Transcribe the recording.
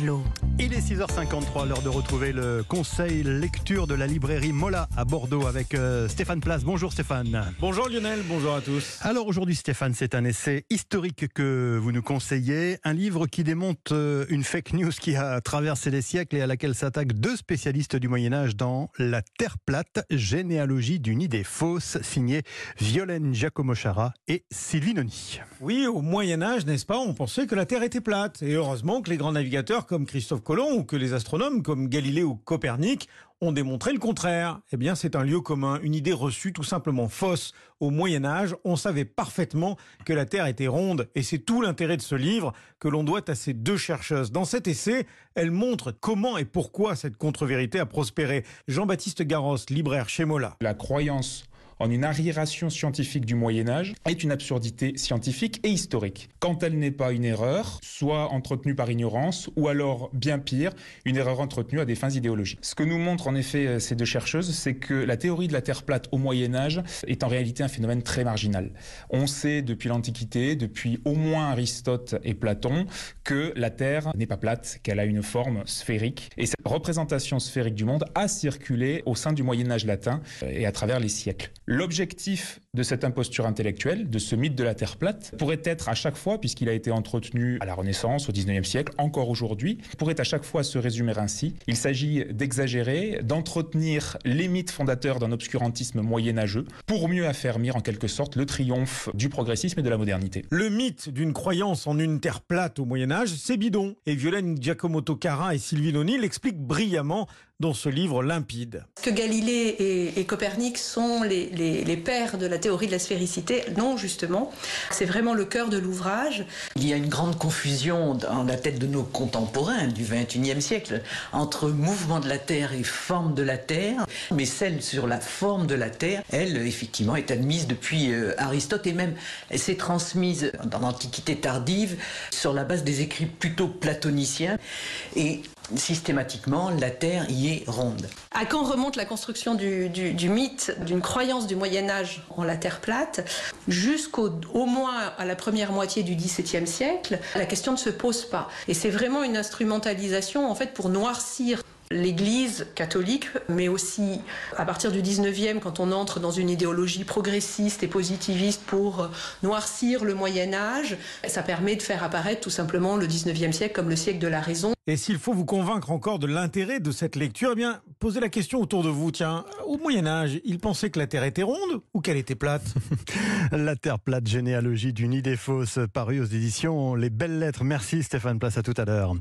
Angelot. Il est 6h53, l'heure de retrouver le conseil lecture de la librairie Mola à Bordeaux avec euh, Stéphane Place. Bonjour Stéphane. Bonjour Lionel, bonjour à tous. Alors aujourd'hui Stéphane, c'est un essai historique que vous nous conseillez, un livre qui démonte euh, une fake news qui a traversé les siècles et à laquelle s'attaquent deux spécialistes du Moyen Âge dans La Terre plate, généalogie d'une idée fausse, signé Violaine Giacomo-Chara et Sylvie Noni. Oui, au Moyen Âge, n'est-ce pas, on pensait que la Terre était plate. Et heureusement que les grands navigateurs comme Christophe Ou que les astronomes comme Galilée ou Copernic ont démontré le contraire. Eh bien, c'est un lieu commun, une idée reçue tout simplement fausse. Au Moyen Âge, on savait parfaitement que la Terre était ronde, et c'est tout l'intérêt de ce livre que l'on doit à ces deux chercheuses. Dans cet essai, elles montrent comment et pourquoi cette contre-vérité a prospéré. Jean-Baptiste Garros, libraire chez Mola. La croyance en une arriération scientifique du Moyen Âge est une absurdité scientifique et historique. Quand elle n'est pas une erreur, soit entretenue par ignorance, ou alors, bien pire, une erreur entretenue à des fins idéologiques. Ce que nous montrent en effet euh, ces deux chercheuses, c'est que la théorie de la Terre plate au Moyen Âge est en réalité un phénomène très marginal. On sait depuis l'Antiquité, depuis au moins Aristote et Platon, que la Terre n'est pas plate, qu'elle a une forme sphérique. Et cette représentation sphérique du monde a circulé au sein du Moyen Âge latin euh, et à travers les siècles. L'objectif de cette imposture intellectuelle, de ce mythe de la Terre plate, pourrait être à chaque fois, puisqu'il a été entretenu à la Renaissance, au XIXe siècle, encore aujourd'hui, pourrait à chaque fois se résumer ainsi. Il s'agit d'exagérer, d'entretenir les mythes fondateurs d'un obscurantisme moyenâgeux, pour mieux affermir en quelque sorte le triomphe du progressisme et de la modernité. Le mythe d'une croyance en une Terre plate au Moyen Âge, c'est bidon. Et Violaine Giacomoto Cara et Sylvie Noni l'expliquent brillamment dans ce livre limpide. Que Galilée et, et Copernic sont les, les, les, pères de la théorie de la sphéricité, non justement. C'est vraiment le cœur de l'ouvrage. Il y a une grande confusion dans la tête de nos contemporains du XXIe siècle entre mouvement de la Terre et forme de la Terre. Mais celle sur la forme de la Terre, elle, effectivement, est admise depuis euh, Aristote et même elle s'est transmise dans l'Antiquité tardive sur la base des écrits plutôt platoniciens. Et systématiquement, la Terre y est ronde. À quand remonte la construction du, du, mythe, d'une croyance du Moyen Âge en la Terre plate? Jusqu'au au moins à la première moitié du XVIIe siècle, la question ne se pose pas. Et c'est vraiment une instrumentalisation en fait pour noircir l'Église catholique, mais aussi à partir du 19e, quand on entre dans une idéologie progressiste et positiviste pour noircir le Moyen Âge, ça permet de faire apparaître tout simplement le 19e siècle comme le siècle de la raison. Et s'il faut vous convaincre encore de l'intérêt de cette lecture, eh bien, posez la question autour de vous. Tiens, au Moyen Âge, ils pensaient que la Terre était ronde ou qu'elle était plate? La Terre plate, généalogie d'une idée fausse, parue aux éditions Les Belles Lettres. Merci Stéphane Place, à tout à l'heure.